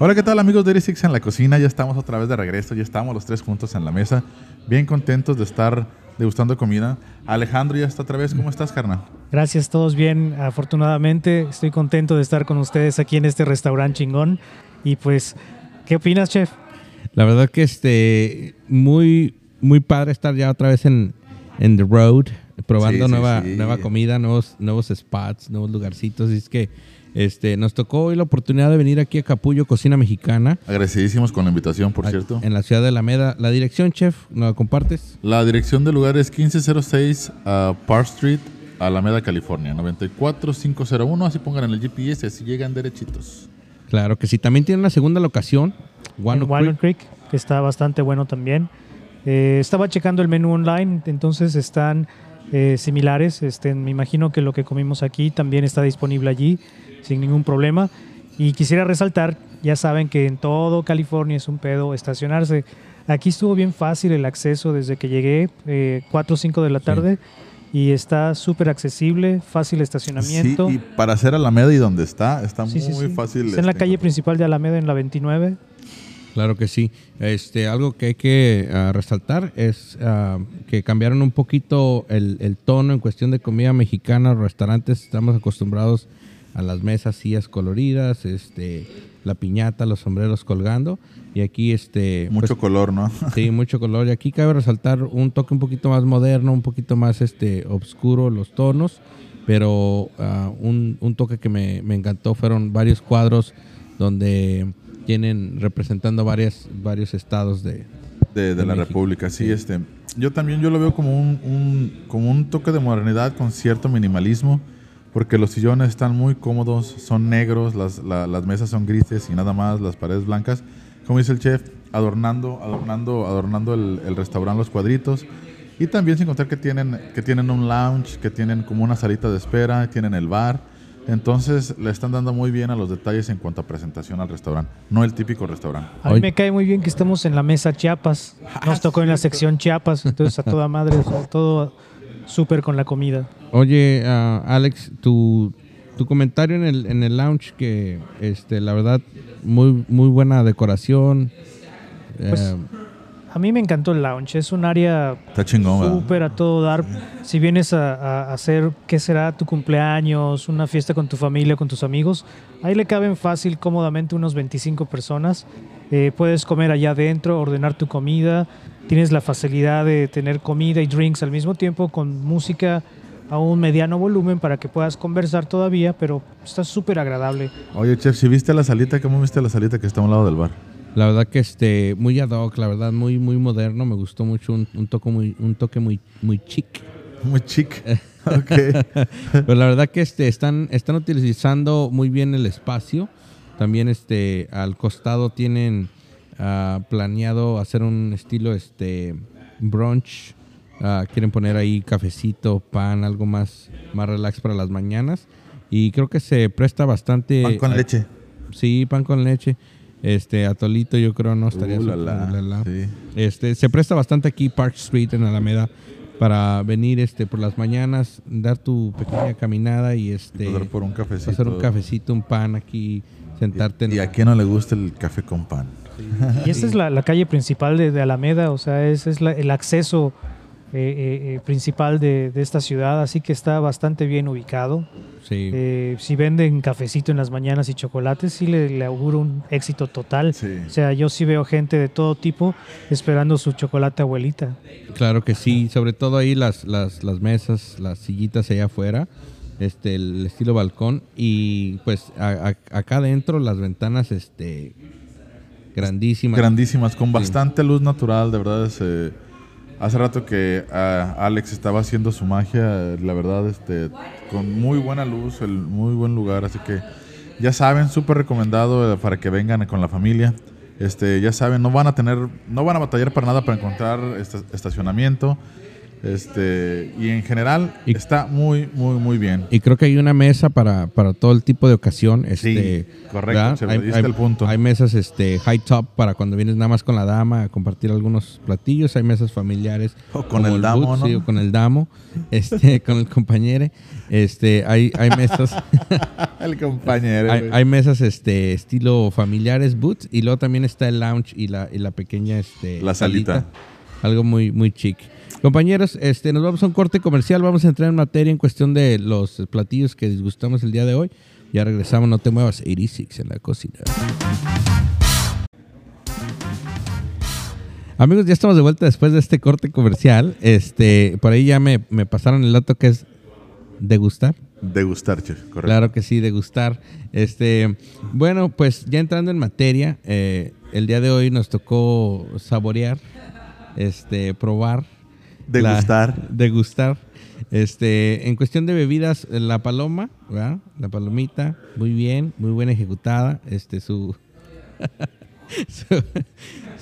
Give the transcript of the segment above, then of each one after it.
Hola, ¿qué tal amigos de Six en la cocina? Ya estamos otra vez de regreso, ya estamos los tres juntos en la mesa, bien contentos de estar degustando comida. Alejandro ya está otra vez, ¿cómo estás, carnal? Gracias, todos bien, afortunadamente. Estoy contento de estar con ustedes aquí en este restaurante chingón. Y pues, ¿qué opinas, chef? La verdad que este muy muy padre estar ya otra vez en, en the road, probando Sí, sí, nueva sí. nueva comida, nuevos nuevos spots, nuevos lugarcitos. Y es que este nos tocó hoy la oportunidad de venir aquí a Capullo Cocina Mexicana. Agradecidísimos con la invitación, por a- cierto. En la ciudad de Alameda. La dirección, chef, ¿nos la compartes? La dirección del lugar es 1506 a Park Street, Alameda, California, 94501. Así pongan en el GPS, así llegan derechitos. Claro que sí. También tiene una segunda locación, Walnut Creek. Creek, que está bastante bueno también. Eh, estaba checando el menú online, entonces están eh, similares. Este, me imagino que lo que comimos aquí también está disponible allí sin ningún problema. Y quisiera resaltar, ya saben que en todo California es un pedo estacionarse. Aquí estuvo bien fácil el acceso desde que llegué, eh, 4 o 5 de la tarde, y está súper accesible, fácil estacionamiento. Sí, y para hacer Alameda y donde está, está Sí, sí, muy sí. fácil. Está en la este, calle principal de Alameda, en la 29. Claro que sí. Este, algo que hay que ah, resaltar es ah, que cambiaron un poquito el, el tono en cuestión de comida mexicana. Restaurantes estamos acostumbrados a las mesas, sillas coloridas, este, la piñata, los sombreros colgando. Y aquí, este, Mucho pues, color, ¿no? sí, mucho color. Y aquí cabe resaltar un toque un poquito más moderno, un poquito más este, oscuro los tonos. Pero ah, un, un toque que me, me encantó fueron varios cuadros donde tienen representando varias, varios estados de... de, de de la México. República. Sí, este. Yo también yo lo veo como un, un- como un toque de modernidad con cierto minimalismo, porque los sillones están muy cómodos, son negros, las, la- las mesas son grises y nada más, las paredes blancas. Como dice el chef, adornando, adornando, adornando el, el restaurante, los cuadritos. Y también sin contar que tienen, que tienen un lounge, que tienen como una salita de espera, tienen el bar. Entonces le están dando muy bien a los detalles en cuanto a presentación al restaurante, no el típico restaurante. A mí me cae muy bien que estamos en la mesa Chiapas. Nos tocó en la sección Chiapas, entonces a toda madre, o sea, todo súper con la comida. Oye, ah, Alex, tu, tu comentario en el, en el lounge que, este, la verdad, muy, muy buena decoración. Pues, Eh, A mí me encantó el lounge, es un área súper a todo dar. Si vienes a hacer, ¿qué será? Tu cumpleaños, una fiesta con tu familia, con tus amigos, ahí le caben fácil, cómodamente unos 25 personas. Eh, puedes comer allá adentro, ordenar tu comida. Tienes la facilidad de tener comida y drinks al mismo tiempo con música a un mediano volumen para que puedas conversar todavía, pero está súper agradable. Oye, chef, si viste la salita, ¿cómo viste la salita que está a un lado del bar? La verdad que este muy ad hoc, la verdad muy muy moderno, me gustó mucho un, un toque muy un toque muy muy chic. Muy chic. ok. Pero la verdad que este están están utilizando muy bien el espacio. También este al costado tienen ah, planeado hacer un estilo este brunch. Ah, quieren poner ahí cafecito, pan, algo más más relax para las mañanas y creo que se presta bastante Pan con a- leche. Sí, pan con leche. Este, atolito yo creo no estaría Uh, la, súper, la. la, la. Sí. Este, se presta bastante aquí Park Street en Alameda para venir este por las mañanas, dar tu pequeña caminada y este Pasar por un cafecito. hacer un cafecito, un pan aquí, sentarte en ¿Y a quién no le gusta el café con pan? Y esta es la, la calle principal de, de Alameda, o sea, ese es la- el acceso eh, eh, eh, principal de, de esta ciudad, así que está bastante bien ubicado. Sí. Eh, si venden cafecito en las mañanas y chocolates, sí le, le auguro un éxito total. Sí. O sea, yo sí veo gente de todo tipo esperando su chocolate abuelita. Claro que sí, sobre todo ahí las, las, las mesas, las sillitas allá afuera, este, el estilo balcón y pues a- a- acá adentro las ventanas este grandísimas. Grandísimas, con bastante luz natural, de verdad. es, eh, hace rato que ah, Alex estaba haciendo su magia, la verdad, este, con muy buena luz, el muy buen lugar. Así que ya saben, súper recomendado eh, para que vengan con la familia. Este, ya saben, no van a tener, no van a batallar para nada para encontrar esta- estacionamiento. Este, y en general Y- está muy, muy, muy bien. Y creo que hay una mesa para, para todo el tipo de ocasión. Este, correcto, ¿verdad? Cheve, Hay, diste hay- el punto. hay mesas este, high top para cuando vienes nada más con la dama a compartir algunos platillos. Hay mesas familiares. O con como el damo, boot, ¿no? sí, o con el damo, este, con el compañero. Este, hay, hay mesas, El compañero. hay, mesas este, estilo familiares, boots, y luego también está el lounge y la, y la pequeña este, La salita. Algo muy, muy chic. Compañeros, este, nos vamos a un corte comercial. Vamos a entrar en materia en cuestión de los platillos que disgustamos el día de hoy. Ya regresamos, no te muevas. 86 en la cocina. Amigos, ya estamos de vuelta después de este corte comercial. Este, por ahí ya me, me pasaron el dato que es degustar. Degustar, chef, correcto. Claro que sí, degustar. Este, bueno, pues ya entrando en materia, eh, el día de hoy nos tocó saborear, este, probar, Degustar. degustar. Este, en cuestión de bebidas, la paloma, ¿verdad? La palomita, muy bien, muy buena ejecutada. Este, su, su-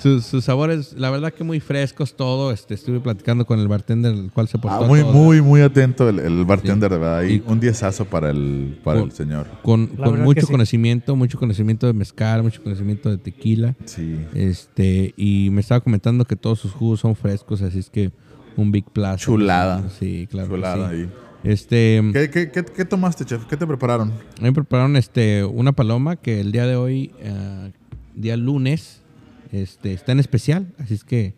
sus, sus sabores, la verdad que muy frescos todo. Este, estuve platicando con el bartender, el cual se portó Ah, muy, todo muy, muy atento el, el bartender, Sí. de verdad. Y Y- un diezazo para el, para Con- el señor. con, con mucho sí. conocimiento, mucho conocimiento de mezcal, mucho conocimiento de tequila. Sí. Este, y me estaba comentando que todos sus jugos son frescos, así es que un big plus. Chulada. Sí, claro. Chulada sí. ahí. Este, ¿Qué, qué, qué, qué tomaste, chef? ¿Qué te prepararon? me prepararon este una paloma que el día de hoy, eh, día lunes, este, está en especial, así es que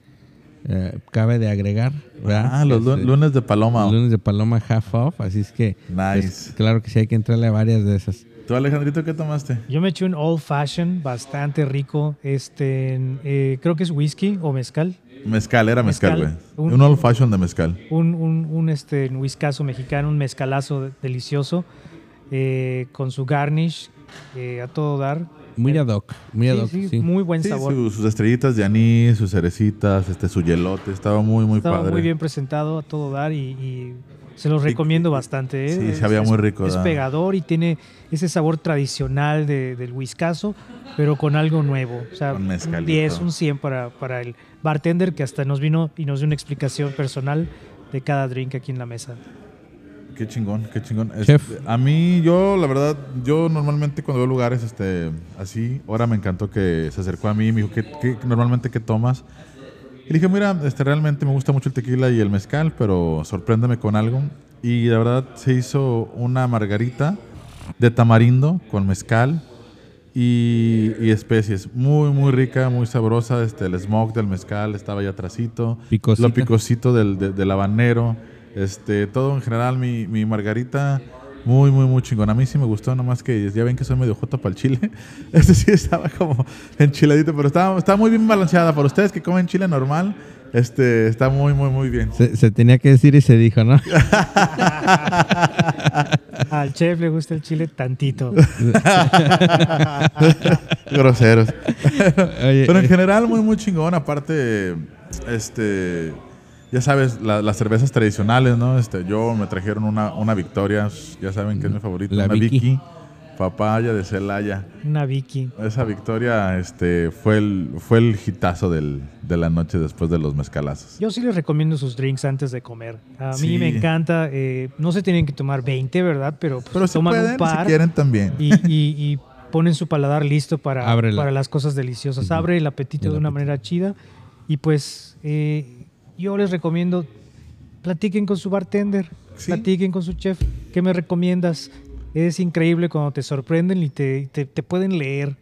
eh, cabe de agregar, ¿verdad? Ah, los Este, lunes de paloma. lunes de paloma half off, así es que pues, Nice. claro que sí hay que entrarle a varias de esas. ¿Tú, Alejandrito, qué tomaste? Yo me eché un old fashion bastante rico. Este, en- eh, creo que es whisky o mezcal. Mezcal, era mezcal, güey. Mezcal. Un, Un- old fashion de mezcal. Un, un, un este, un whiskazo mexicano, un mezcalazo de- delicioso. eh, con su garnish eh, a todo dar. Muy ad hoc, muy ad hoc, sí, sí. Muy buen Sí, sabor. su- sus estrellitas de anís, sus cerecitas, este, su yelote. Estaba muy, muy Estaba padre. muy bien presentado a todo dar y, y se los recomiendo bastante. ¿eh? sí, Es- sabía es- muy rico, Es ¿verdad? pegador y tiene ese sabor tradicional de- del whiskazo, pero con algo nuevo. O sea, un mezcalito. 10, un 100 para, para el bartender que hasta nos vino y nos dio una explicación personal de cada drink aquí en la mesa. Qué chingón, qué chingón. Este, Chef. a mí, yo, la verdad, yo normalmente cuando veo lugares este, así, ahora me encantó que se acercó a mí y me dijo, ¿qué, qué- normalmente qué tomas? Y dije, mira, este, realmente me gusta mucho el tequila y el mezcal, pero sorpréndeme con algo. Y la verdad se hizo una margarita de tamarindo con mezcal y, y especies. Muy, muy rica, muy sabrosa. Este, el smoke del mezcal estaba allá atrásito. Picosita. Lo picosito del, de- del habanero. Este, todo en general, mi, mi margarita muy, muy, muy chingón. A mí sí me gustó, nomás que ya ven que soy medio jota para el chile. Este sí estaba como enchiladito, pero estaba, estaba muy bien balanceada. Para ustedes que comen chile normal, este, está muy, muy, muy bien. Se, se tenía que decir y se dijo, ¿no? Al chef le gusta el chile tantito. Groseros. Oye, Pero en eh, general, muy, muy chingón. Aparte, este, ya sabes, la- las cervezas tradicionales, ¿no? Este, yo me trajeron una, una Victoria, ya saben que es mi favorita, La una Vicky. Vicky. Papaya de Celaya. Una Vicky. Esa victoria este, fue, el, fue el hitazo del, de la noche después de los mezcalazos. Yo sí les recomiendo sus drinks antes de comer. A mí Sí. me encanta. eh, no se tienen que tomar 20, ¿verdad? Pero, pues, Pero si toman pueden, un par si quieren también. y, y- y ponen su paladar listo para, Ábrela. para las cosas deliciosas. Abre el apetito El de una apetito. manera chida. Y pues eh, yo les recomiendo, platiquen con su bartender, Sí. platiquen con su chef. ¿Qué me recomiendas? Es increíble cuando te sorprenden y te, te- te pueden leer.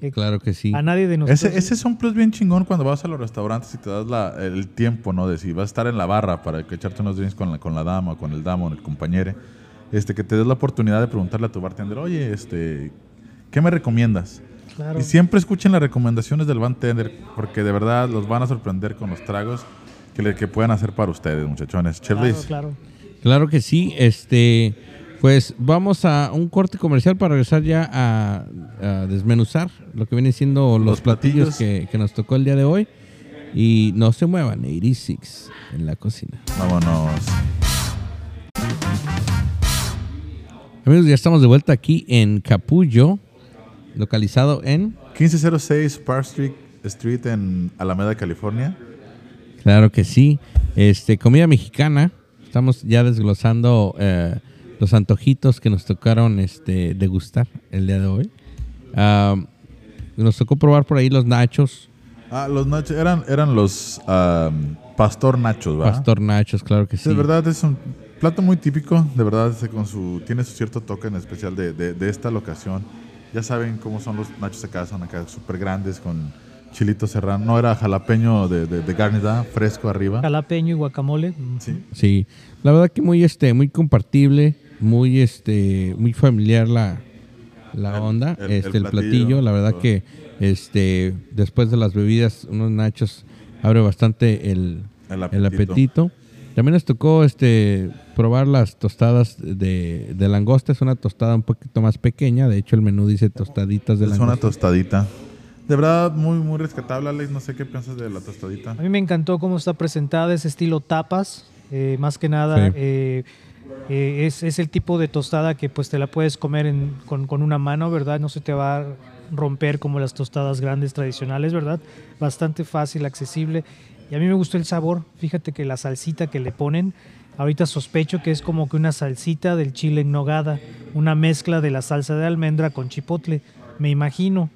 Eh, claro que sí. A nadie de nosotros. Ese, ese es un plus bien chingón cuando vas a los restaurantes y te das la- el tiempo, ¿no? De si vas a estar en la barra para que echarte unos drinks con la, con la dama, o con el damo, el compañero. Este, que te des la oportunidad de preguntarle a tu bartender, oye, este, ¿qué me recomiendas? Claro. Y siempre escuchen las recomendaciones del bartender, porque de verdad los van a sorprender con los tragos que, le, que puedan hacer para ustedes, muchachones. Claro, claro. Claro que sí. Este, pues vamos a un corte comercial para regresar ya a, a desmenuzar lo que vienen siendo los, Los platillos, platillos. que, que nos tocó el día de hoy. Y no se muevan, 86 en la cocina. Vámonos. Amigos, ya estamos de vuelta aquí en Capullo, localizado en... 1506 Park Street, Street en Alameda, California. Claro que sí. Este, comida mexicana. Estamos ya desglosando eh, los antojitos que nos tocaron este, degustar el día de hoy. Ah, nos tocó probar por ahí los nachos. Ah, los nachos eran, eran los pastor nachos, ¿verdad? Pastor nachos, claro que Sí, de verdad es un plato muy típico, de verdad con su, tiene su cierto toque en especial de, de- de esta locación. Ya saben cómo son los nachos acá, son acá súper grandes con chilito serrano. No era jalapeño de, de, de garnita, fresco arriba. Jalapeño y guacamole. Sí. Sí, la verdad que muy este muy compartible, muy este muy familiar la, la onda, el- este el el, platillo, platillo, la verdad todo. que este después de las bebidas unos nachos abre bastante el, El el apetito. También nos tocó este probar las tostadas de, de langosta, es una tostada un poquito más pequeña, de hecho el menú dice tostaditas de Es una langosta. tostadita. De verdad, muy, muy rescatable, Alex. No sé qué piensas de la tostadita. A mí me encantó cómo está presentada, ese estilo tapas, eh, más que nada. Sí. eh, eh, es, es el tipo de tostada que pues te la puedes comer en- con, con una mano, ¿verdad? No se te va a romper como las tostadas grandes tradicionales, ¿verdad? Bastante fácil, accesible. Y a mí me gustó el sabor. Fíjate que la salsita que le ponen, ahorita sospecho que es como que una salsita del chile en nogada, una mezcla de la salsa de almendra con chipotle. Me imagino.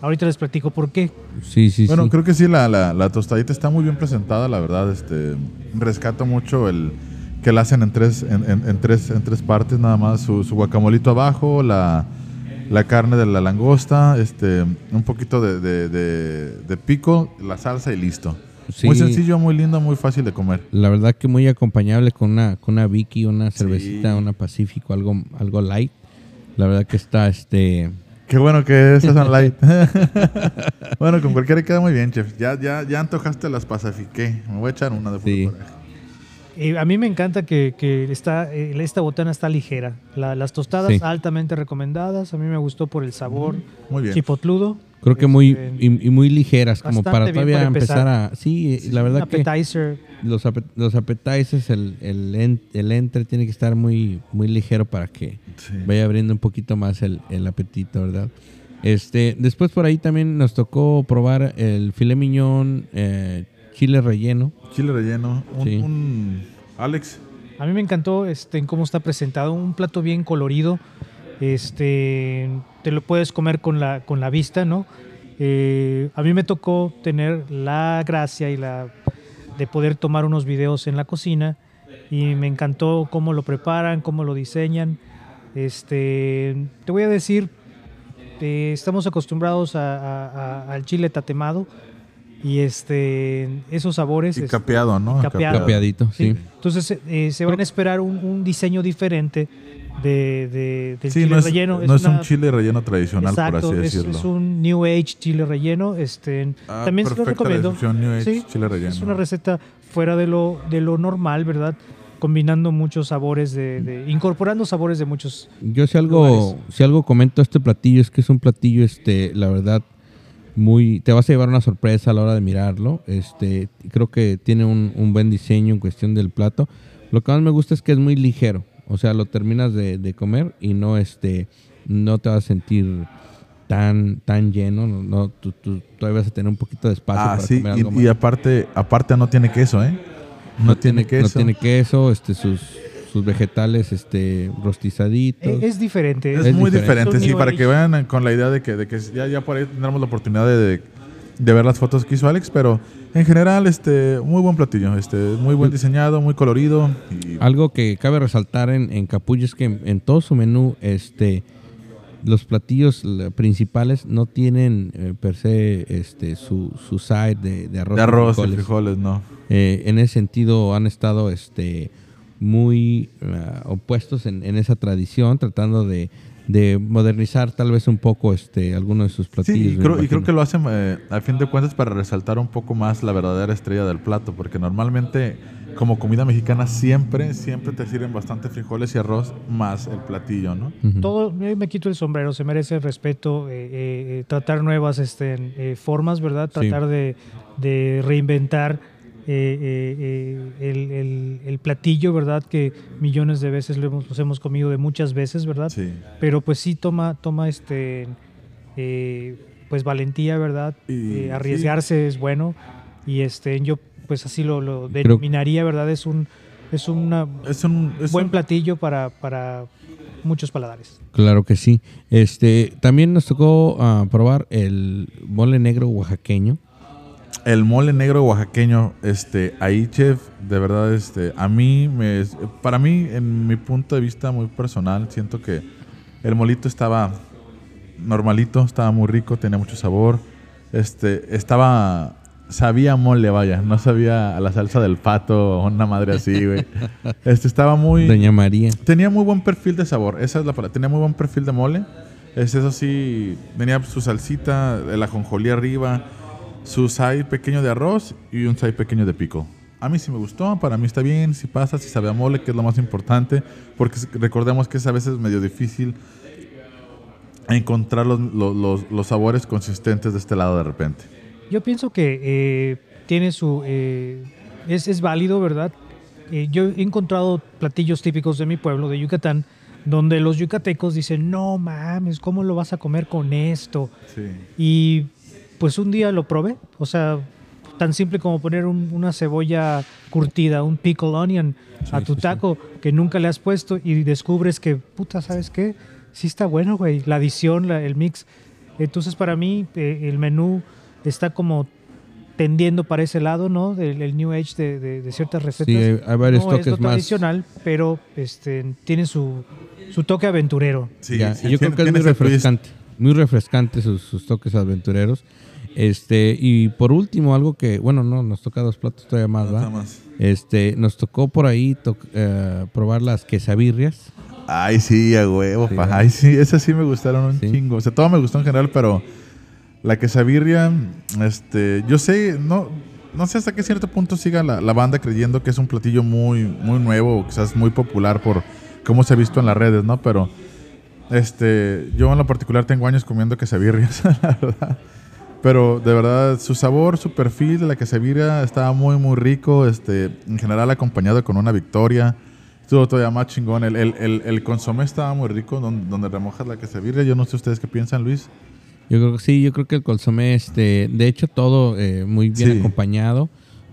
Ahorita les platico por qué. Sí, sí, Bueno, sí. creo que sí, la, la, la tostadita está muy bien presentada, la verdad. Este, rescato mucho el que la hacen en tres, en, en- en tres, en tres partes nada más. Su, su guacamolito abajo, la, la carne de la langosta, este, un poquito de, de, de- de pico, la salsa y listo. Sí. Muy sencillo, muy lindo, muy fácil de comer. La verdad que muy acompañable con una, con una Vicky, una cervecita, una Pacífico, algo, algo light. La verdad que está este. Qué bueno que esas son light. bueno, con cualquiera queda muy bien, chef. Ya, ya, ya antojaste las pacifiqué. Me voy a echar una de Sí. Eh, a mí me encanta que, que está, eh, esta botana está ligera. La- las tostadas Sí. altamente recomendadas. A mí me gustó por el sabor Muy bien. chipotludo. Creo que muy Este, y, y muy ligeras, como para todavía para empezar. empezar. a. Sí, la verdad que appetizer. los, ape- los appetizers, el, el, el entre tiene que estar muy, muy ligero para que Sí. vaya abriendo un poquito más el, el apetito, ¿verdad? Este, después por ahí también nos tocó probar el filet miñón eh, chile relleno. Chile relleno. Un, Sí. un- Alex. A mí me encantó este, en cómo está presentado. Un plato bien colorido. Este, te lo puedes comer con la, con la vista, ¿no? Eh, a mí me tocó tener la gracia y la de poder tomar unos videos en la cocina y me encantó cómo lo preparan, cómo lo diseñan. Este, te voy a decir, eh, estamos acostumbrados a- a- a- al chile tatemado y este, esos sabores. Y este, capeado, ¿no? capeado. Capeadito, sí. entonces eh, se van a esperar un, un diseño diferente de, de- del Sí, chile no es, relleno. no es una- un chile relleno tradicional, Exacto, por así es, decirlo. es un New Age chile relleno. Este, Ah, también se lo recomiendo. descripción, New Age Sí, chile relleno. Es una receta fuera de lo, de lo normal, ¿verdad? Combinando muchos sabores, de, de- incorporando sabores de muchos. Yo si algo, lugares. si algo comento este platillo es que es un platillo, este, la verdad, muy, te vas a llevar una sorpresa a la hora de mirarlo. Este, creo que tiene un, un buen diseño en cuestión del plato. Lo que más me gusta es que es muy ligero. O sea, lo terminas de, de comer y no, este, no te vas a sentir tan, tan lleno. No, no, tú, tú todavía vas a tener un poquito de espacio Ah, para sí, comer y, algo y más. aparte, aparte no tiene queso, ¿eh? No, tiene, queso. No tiene queso, este, sus, sus vegetales, este, rostizaditos. Es diferente. Es, Es muy diferente. sí, para que vean con la idea de que, de que ya, ya por ahí tendremos la oportunidad de, de ver las fotos que hizo Alex, pero en general, este, muy buen platillo, este, muy buen diseñado, muy colorido. Y, Algo que cabe resaltar en, en Capullo es que en, en todo su menú, este, los platillos la- principales no tienen eh, per se este, su, su side de, de arroz. de arroz y frijoles. frijoles, ¿no? Eh, en ese sentido han estado este, muy ah, opuestos en, en esa tradición, tratando de, de modernizar tal vez un poco este, algunos de sus platillos. Sí, y creo, y creo que lo hacen eh, a fin de cuentas para resaltar un poco más la verdadera estrella del plato, porque normalmente como comida mexicana siempre, siempre te sirven bastante frijoles y arroz más el platillo, ¿no? Todo, yo me quito el sombrero, se merece el respeto, eh, eh, eh, tratar nuevas este, eh, formas, ¿verdad? Sí. Tratar de, de reinventar eh, eh, eh, el, el- el platillo, ¿verdad? Que millones de veces lo hemos, los hemos comido de muchas veces, ¿verdad? Sí. Pero pues sí toma, toma este, eh, pues valentía, ¿verdad? Y- Eh, arriesgarse es bueno. Y este, yo pues así lo, lo denominaría, ¿verdad? Es un es una Es un, es buen un- platillo para, para muchos paladares. Claro que sí. Este, también nos tocó ah, probar el mole negro oaxaqueño. El mole negro oaxaqueño, este, ahí, chef, de verdad, este, a mí, me, para mí, en mi punto de vista muy personal, siento que el molito estaba normalito, estaba muy rico, tenía mucho sabor, este, estaba, sabía mole, vaya, no sabía a la salsa del pato o una madre así, güey. Este, estaba muy... Doña María. Tenía muy buen perfil de sabor, esa es la palabra. Tenía muy buen perfil de mole. Es eso sí, tenía su salsita, el ajonjolí arriba, su side pequeño de arroz y un side pequeño de pico. A mí sí me gustó, para mí está bien, si pasa, si sabe a mole, que es lo más importante, porque recordemos que es a veces medio difícil encontrar los, los- los- los sabores consistentes de este lado de repente. Yo pienso que eh, tiene su... eh, es, es válido, ¿verdad? Eh, yo he encontrado platillos típicos de mi pueblo, de Yucatán, donde los yucatecos dicen, no mames, ¿cómo lo vas a comer con esto? Sí. Y pues un día lo probé, o sea, tan simple como poner un- una cebolla curtida, un pickle onion a tu sí, sí. taco que nunca le has puesto y descubres que, puta, ¿sabes qué? Sí está bueno, güey, la adición, la- el mix. Entonces para mí eh, el menú está como tendiendo para ese lado, ¿no? Del el New Age de, de- de ciertas recetas. Sí, hay, varios no es lo más. tradicional, pero este, tiene su, su toque aventurero. Sí, Ya, sí, y yo creo tiene- que es muy refrescante. Muy refrescante sus, sus toques aventureros. Este, y por último, algo que, bueno, no, nos toca dos platos todavía más, ¿va? más. Este, nos tocó por ahí to- eh, probar las quesabirrias. Ay, sí, a huevo, Sí, pa. Ay, sí, esas sí me gustaron un Sí. chingo. O sea, todo me gustó en general, pero la quesabirria, este, yo sé, no, no sé hasta qué cierto punto siga la, la banda creyendo que es un platillo muy, muy nuevo, o quizás muy popular por cómo se ha visto en las redes, ¿no? Pero, este, yo en lo particular tengo años comiendo quesabirrias, la verdad. Pero de verdad, su sabor, su perfil de la quesabirria estaba muy, muy rico. Este, en general, acompañado con una victoria. Estuvo todavía más chingón. El, el, el, el consomé estaba muy rico, donde, donde remojas la quesabirria. Yo no sé ustedes qué piensan, Luis. Yo creo que sí, yo creo que el consomé, este, de hecho todo eh, muy bien Sí. acompañado.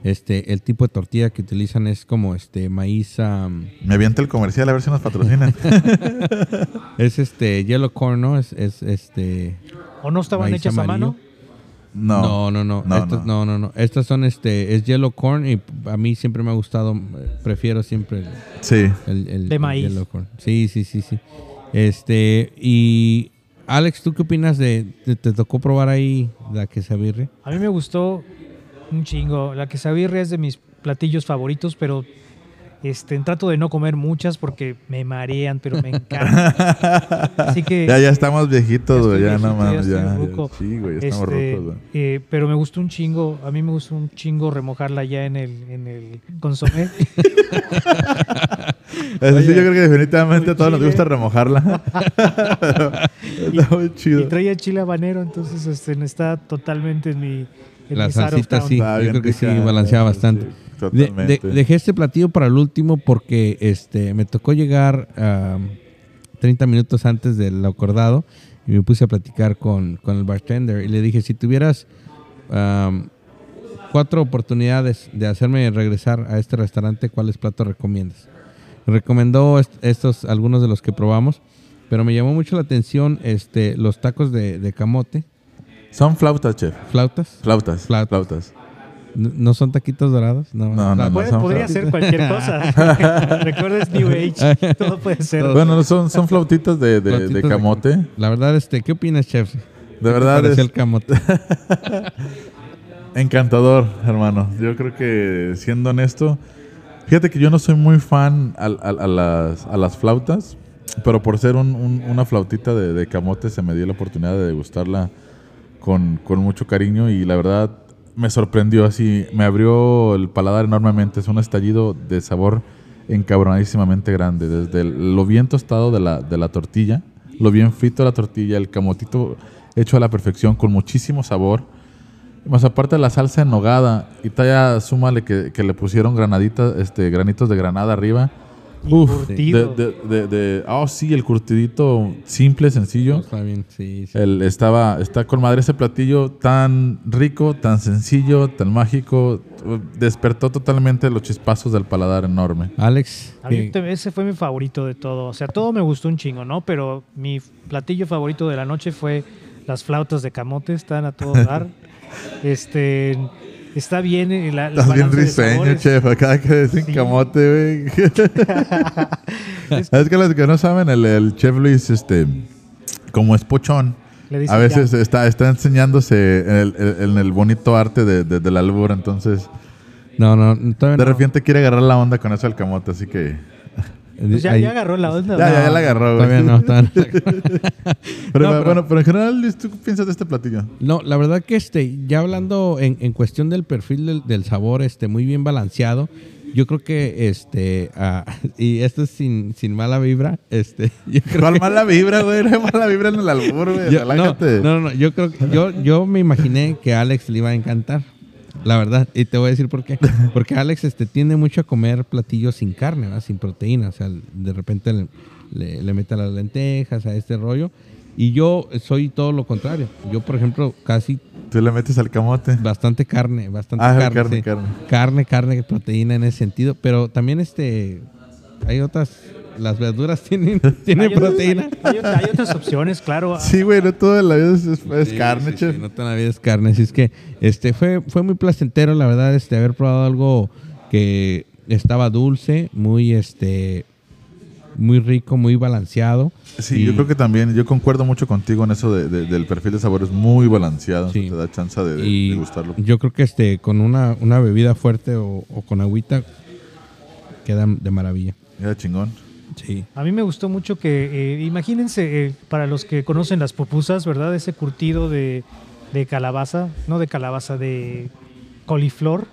Este, el tipo de tortilla que utilizan es como este maíz, am, Me avienta el comercial a ver si nos patrocinan. es este yellow corn, ¿no? Es, es este ¿O no estaban hechas a mano? No. No, no, no. No, Estas, no. no, no, Estas son este, es yellow corn y a mí siempre me ha gustado, prefiero siempre el, Sí. el- el- De el maíz. yellow corn. Sí, sí, sí, sí. Este, y Alex, ¿tú qué opinas de, te, te tocó probar ahí la quesabirria? A mí me gustó un chingo. La quesabirria es de mis platillos favoritos, pero este, trato de no comer muchas porque me marean, pero me encanta. Así que... Ya, ya estamos viejitos, güey. Ya, no ya mames. Ya. Sí, güey, estamos este, rucos, güey. eh, pero me gustó un chingo, a mí me gustó un chingo remojarla ya en el, en el consomé. Sí, yo creo que definitivamente a todos nos gusta remojarla. Está muy chido. y traía chile habanero, entonces este, está totalmente en mi... La salsita sí, yo creo que sí, balanceaba sí, bastante. De- de- totalmente. dejé este platillo para el último porque este me tocó llegar ah, 30 minutos antes del acordado y me puse a platicar con, con el bartender y le dije, si tuvieras am, cuatro oportunidades de hacerme regresar a este restaurante, ¿cuáles platos recomiendas? Recomendó est- estos, algunos de los que probamos, pero me llamó mucho la atención este, los tacos de, de camote, Son flautas, chef. flautas. Flautas. Flautas. ¿No son taquitos dorados? No, No, no, son podría ser cualquier cosa. Recuerda, es New Age. Todo puede ser. Bueno, son, son flautitas de, de, de Flautitas de camote. La verdad, este, ¿qué opinas, chef? De verdad es el camote. encantador, hermano. Yo creo que, siendo honesto, fíjate que yo no soy muy fan a, las, a las flautas, pero por ser un- un- una flautita de, de camote se me dio la oportunidad de degustarla con, con mucho cariño y la verdad me sorprendió así, me abrió el paladar enormemente. Es un estallido de sabor encabronadísimamente grande, desde lo bien tostado de la, de la tortilla, lo bien frito de la tortilla, el camotito hecho a la perfección con muchísimo sabor. Más aparte de la salsa en nogada y todavía súmale que, que le pusieron granaditas, este, granitos de granada arriba. Uf, curtido. de, de, de, de- oh, sí, el curtidito simple, sencillo. Está bien, sí, sí. El, estaba, está con madre ese platillo tan rico, tan sencillo, tan mágico. Despertó totalmente los chispazos del paladar enorme. Alex, A mí ¿qué- te- ese fue mi favorito de todo. O sea, todo me gustó un chingo, ¿no? Pero mi platillo favorito de la noche fue las flautas de camote. Están a todo dar. este, está bien. eh, La, el Estás bien risueño, chef. Acá que dicen Sí. camote, güey. es que los que no saben, el, el chef Luis, este, como es pochón, a veces ya. está, está enseñándose en el, en el bonito arte de, de, de la albura. Entonces, No, no, todavía de no. repente quiere agarrar la onda con eso del camote. Así que, Pues ya, Ahí- ya agarró la onda. Ya, ¿no? ya, la agarró, güey. Todavía no, todavía no. pero, No, pero- bueno, pero en general, ¿tú qué piensas de este platillo? No, la verdad que este, ya hablando en, en cuestión del perfil del, del sabor, este, muy bien balanceado. Yo creo que este, ah, y esto es sin, sin mala vibra, este, yo creo ¿Cuál que- mala vibra, güey? No hay mala vibra en el albur, güey. yo- no, no, no, yo creo que yo, yo me imaginé que a Alex le iba a encantar. La verdad, y te voy a decir por qué. Porque Alex este, tiende mucho a comer platillos sin carne, ¿verdad? sin proteína. O sea, de repente le, le, le mete las lentejas a este rollo. Y yo soy todo lo contrario. Yo, por ejemplo, casi Tú le metes al camote. bastante carne, bastante Ah, carne, carne, sí. carne. carne, carne, proteína en ese sentido, pero también este hay otras las verduras tienen tienen Hay otras- proteína. Hay, hay- hay otras opciones, claro. Sí, güey, no toda la vida es, es- es Sí, carne, sí, chef. sí, no toda la vida es carne, así es que este fue fue muy placentero la verdad este haber probado algo que estaba dulce, muy este muy rico, muy balanceado. Sí, Y- yo creo que también, yo concuerdo mucho contigo en eso de- de- del perfil de sabores muy balanceado. Sí. Te da chance de, de- y de gustarlo. yo creo que este con una, una bebida fuerte o, o con agüita queda de maravilla. Era chingón. Sí. A mí me gustó mucho que, eh, imagínense, eh, para los que conocen las pupusas, ¿verdad? Ese curtido de, de calabaza, no de calabaza, de coliflor.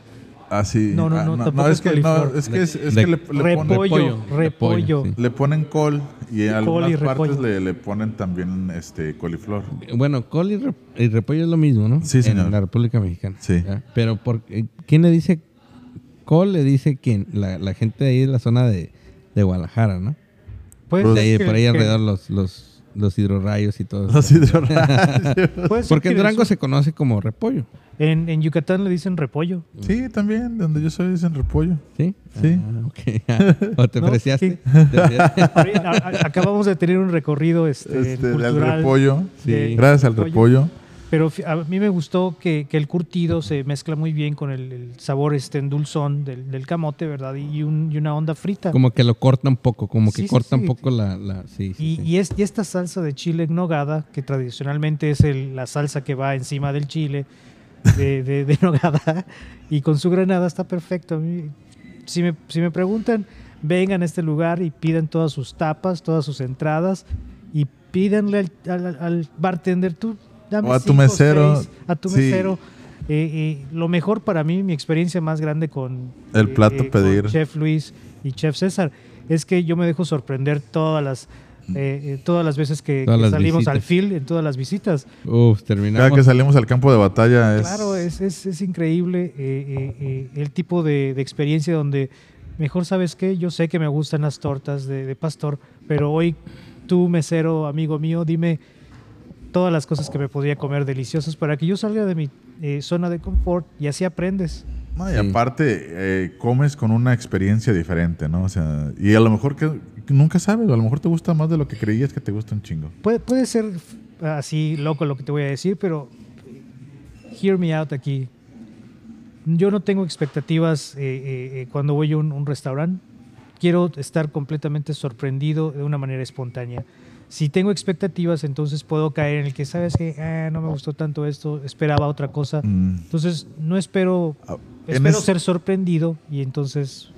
Ah, sí. No, no, Ah, no, tampoco es es que, no, coliflor. es que, es, es De- que le, le ponen, repollo, repollo, repollo. repollo, le ponen col y en Col y algunas partes le, le ponen también este coliflor. Bueno, col y, rep- y repollo es lo mismo, ¿no? Sí, señor. En la República Mexicana. Sí. ¿Ya? Pero por, eh, ¿quién le dice col? Le dice quién? La, la gente de ahí de la zona de, de Guadalajara, ¿no? Pues De ahí, que- por ahí que- alrededor los, los, los hidrorrayos y todo eso. Los hidrorrayos. Porque en Durango eso- se conoce como repollo, en, en Yucatán le dicen repollo. sí, también, donde yo soy dicen repollo. ¿sí? Sí. Ah, ok. ¿O te No, preciaste? sí. ¿Te preciaste? Ahorita- a- a- Acabamos de tener un recorrido este, Este, del cultural. repollo. de- Gracias al repollo. Pero a mí me gustó que, que el curtido se mezcla muy bien con el, el sabor este en dulzón del, del camote, ¿verdad? Y, un- y una onda frita. Como que lo corta un poco, como que Sí, sí, corta un sí. poco la... la sí, sí, Y, y es, y esta salsa de chile en nogada, que tradicionalmente es el- la salsa que va encima del chile de, de- de nogada, y con su granada está perfecto. Si, me, si me preguntan, vengan a este lugar y pidan todas sus tapas, todas sus entradas, y pídanle al, al- al bartender, tú dame O a tu mesero, seis, a tu mesero. Eh, eh, lo mejor para mí, mi experiencia más grande con El plato con pedir. Chef Luis y Chef César es que yo me dejo sorprender todas las eh, eh, todas las veces que, que las salimos visitas. al field en todas las visitas. Uf, Cada terminamos. que salimos al campo de batalla es... Claro, es, es, es increíble eh, eh, eh, el tipo de, de experiencia donde mejor sabes qué, yo sé que me gustan las tortas de, de pastor, pero hoy tú, mesero, amigo mío, dime todas las cosas que me podría comer deliciosas para que yo salga de mi eh, zona de confort y así aprendes. No, y Sí. aparte, eh, comes con una experiencia diferente, ¿no? O sea, y a lo mejor que, nunca sabes, a lo mejor te gusta más de lo que creías que te gusta un chingo. Puede, puede ser así loco lo que te voy a decir, pero hear me out aquí. Yo no tengo expectativas eh, eh, eh, cuando voy a un, un restaurante. Quiero estar completamente sorprendido de una manera espontánea. Si tengo expectativas, entonces puedo caer en el que, ¿sabes que no me gustó tanto esto, esperaba otra cosa. Mm. Entonces, no espero, Ah, espero es- ser sorprendido y entonces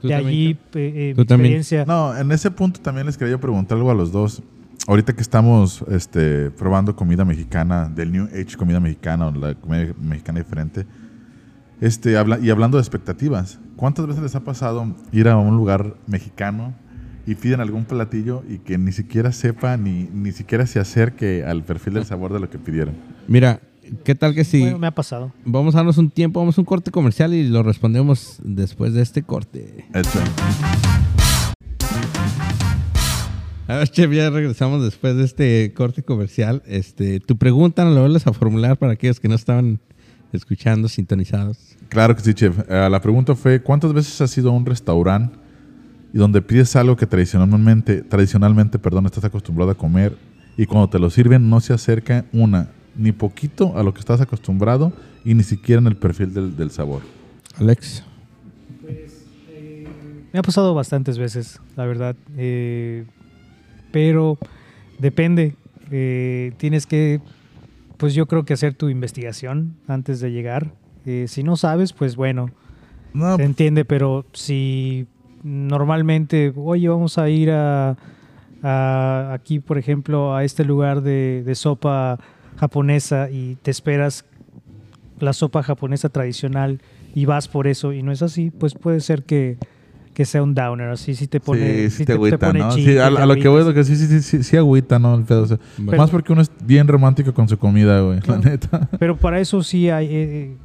¿Tú de allí eh, eh, experiencia. No, en ese punto también les quería preguntar algo a los dos. Ahorita que estamos este, probando comida mexicana, del New Age comida mexicana o la comida mexicana diferente, este, habla, y hablando de expectativas, ¿cuántas veces les ha pasado ir a un lugar mexicano y piden algún platillo y que ni siquiera sepa ni, ni siquiera se acerque al perfil del sabor de lo que pidieron? Mira, ¿qué tal que si Bueno, me ha pasado. vamos a darnos un tiempo, vamos a un corte comercial y lo respondemos después de este corte? Hecho. A ver, chef, ya regresamos después de este corte comercial. Este, tu pregunta no la vuelves a formular para aquellos que no estaban escuchando, sintonizados. Claro que sí, chef. Eh, la pregunta fue, ¿cuántas veces has ido a un restaurante y donde pides algo que tradicionalmente, tradicionalmente perdón, estás acostumbrado a comer y cuando te lo sirven no se acerca una, ni poquito a lo que estás acostumbrado y ni siquiera en el perfil del, del sabor? Alex. Me ha pasado bastantes veces, la verdad. Eh, pero depende. Eh, tienes que, pues yo creo que hacer tu investigación antes de llegar. Eh, si no sabes, pues bueno, No, se entiende, pero si normalmente, oye, vamos a ir a, a- aquí, por ejemplo, a este lugar de, de sopa japonesa y te esperas la sopa japonesa tradicional y vas por eso y no es así, pues puede ser que, que sea un downer, así si te pone, sí, sí te agüita, pone ¿no? Sí, a, lo que voy lo que sí, sí, sí, agüita, ¿no? El pedo, o sea, Pero- más porque uno es bien romántico con su comida, güey, la neta. Pero para eso sí hay, eh,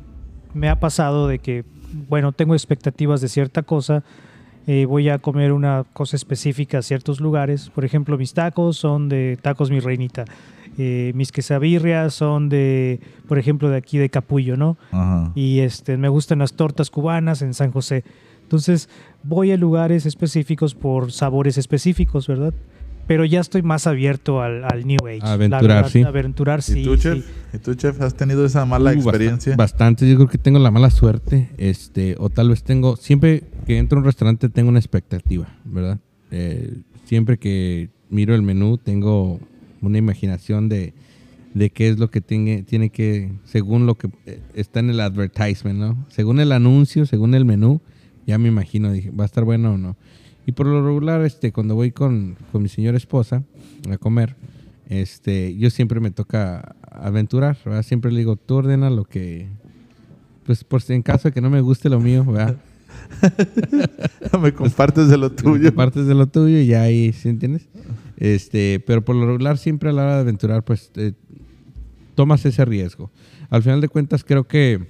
me ha pasado de que, bueno, tengo expectativas de cierta cosa, eh, voy a comer una cosa específica a ciertos lugares. Por ejemplo, mis tacos son de tacos mi reinita. Eh, mis quesabirrias son de, por ejemplo, de aquí de Capullo, ¿no? Ajá. Y este, me gustan las tortas cubanas en San José. Entonces, voy a lugares específicos por sabores específicos, ¿verdad? Pero ya estoy más abierto al, al New Age. La aventurar, verdad, sí. Aventurar, sí. ¿Y tú, chef? sí. ¿Y tú, chef? ¿Has tenido esa mala Uh, experiencia? Bastante, yo creo que tengo la mala suerte, este, o tal vez tengo, siempre que entro a un restaurante tengo una expectativa, ¿verdad? Eh, siempre que miro el menú tengo una imaginación de, de qué es lo que tiene, tiene que, según lo que eh, está en el advertisement, ¿no? Según el anuncio, según el menú, ya me imagino, dije, ¿va a estar bueno o no? Y por lo regular, este, cuando voy con, con mi señora esposa a comer, este, yo siempre me toca aventurar, ¿verdad? Siempre le digo, tú ordena lo que, pues por si en caso de que no me guste lo mío, ¿verdad? Me compartes de lo tuyo. Partes de lo tuyo y ya ahí, ¿sí entiendes? Este, pero por lo regular siempre a la hora de aventurar, pues eh, tomas ese riesgo. Al final de cuentas creo que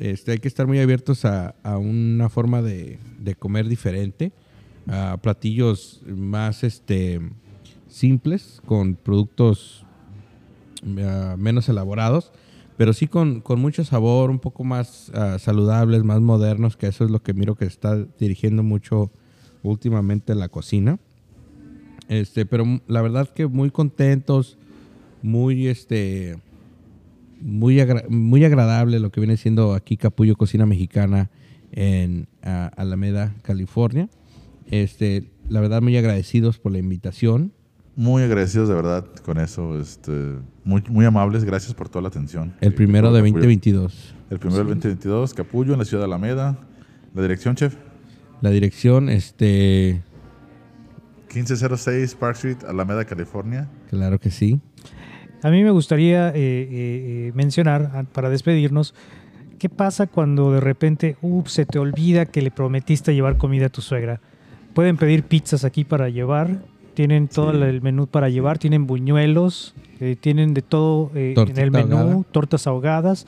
este, hay que estar muy abiertos a, a una forma de, de comer diferente, platillos más este, simples, con productos ah, menos elaborados, pero sí con, con mucho sabor, un poco más ah, saludables, más modernos, que eso es lo que miro que está dirigiendo mucho últimamente la cocina. Este, pero la verdad que muy contentos, muy este muy, muy agradable lo que viene siendo aquí Capullo Cocina Mexicana en ah, Alameda, California. Este, la verdad muy agradecidos por la invitación. Muy agradecidos de verdad con eso. Este, muy, muy amables. Gracias por toda la atención. El primero de todo Capullo. 2022. El primero del 2022, Capullo, en la ciudad de Alameda. La dirección, chef. La dirección, este, 1506 Park Street, Alameda, California. claro que sí. A mí me gustaría eh, eh, eh, mencionar, para despedirnos, ¿qué pasa cuando de repente ups, se te olvida que le prometiste llevar comida a tu suegra? Pueden pedir pizzas aquí para llevar, tienen todo Sí. el menú para llevar, tienen buñuelos, eh, tienen de todo eh, en el menú, ahogada. tortas ahogadas.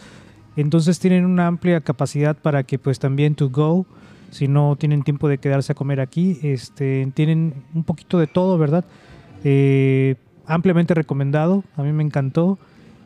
Entonces tienen una amplia capacidad para que pues también to go, si no tienen tiempo de quedarse a comer aquí, este, tienen un poquito de todo, ¿verdad? Eh, ampliamente recomendado, a mí me encantó.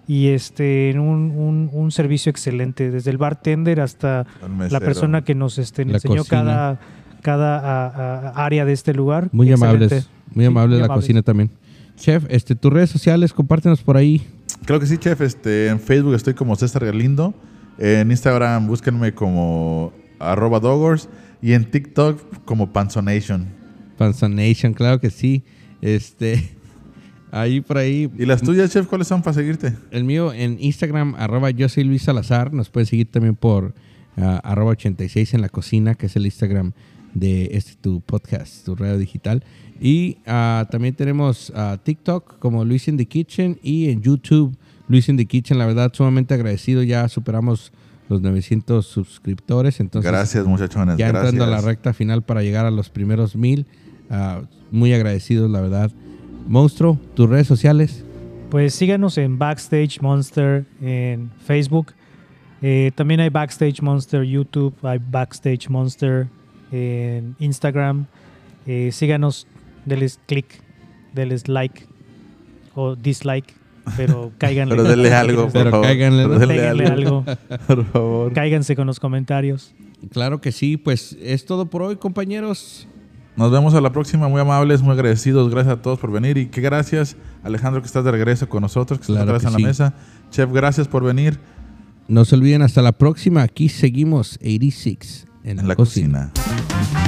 Y este, un, un- un servicio excelente, desde el bartender hasta la persona que nos este, La enseñó cocina. cada, cada a- a- área de este lugar. Muy Excelente. amables, muy amable la amables. cocina también. Chef, este, tus redes sociales, compártenos por ahí. Claro que sí, chef. Este, en Facebook estoy como César Galindo. En Instagram búsquenme como arroba dogors. Y en TikTok como Panzonation. Panzonation, claro que sí. Este, ahí por ahí. ¿Y las tuyas, chef, cuáles son para seguirte? El mío en Instagram, arroba yo soy Luis Salazar. Nos pueden seguir también por ah, arroba 86 en la cocina, que es el Instagram de este tu podcast, tu radio digital. Y ah, también tenemos ah, TikTok como Luis in the Kitchen y en YouTube Luis in the Kitchen. La verdad, sumamente agradecido. Ya superamos los 900 suscriptores. Entonces, gracias, muchachones. ya gracias. entrando a la recta final para llegar a los primeros mil. ah, muy agradecidos, la verdad. Monstruo, tus redes sociales. Pues síganos en Backstage Monster en Facebook. Eh, también hay Backstage Monster YouTube, hay Backstage Monster en Instagram. Eh, síganos, denles click denles like o dislike, pero cáiganle. Pero denle algo, por Pero favor. cáiganle, algo. Por favor. Cáiganse con los comentarios. Claro que sí, pues es todo por hoy, compañeros. Nos vemos a la próxima, muy amables, muy agradecidos. Gracias a todos por venir. Y que gracias, Alejandro, que estás de regreso con nosotros, que Claro estás en la mesa. Chef, gracias por venir No se olviden, hasta la próxima. Aquí seguimos 86 en, en la cocina. cocina.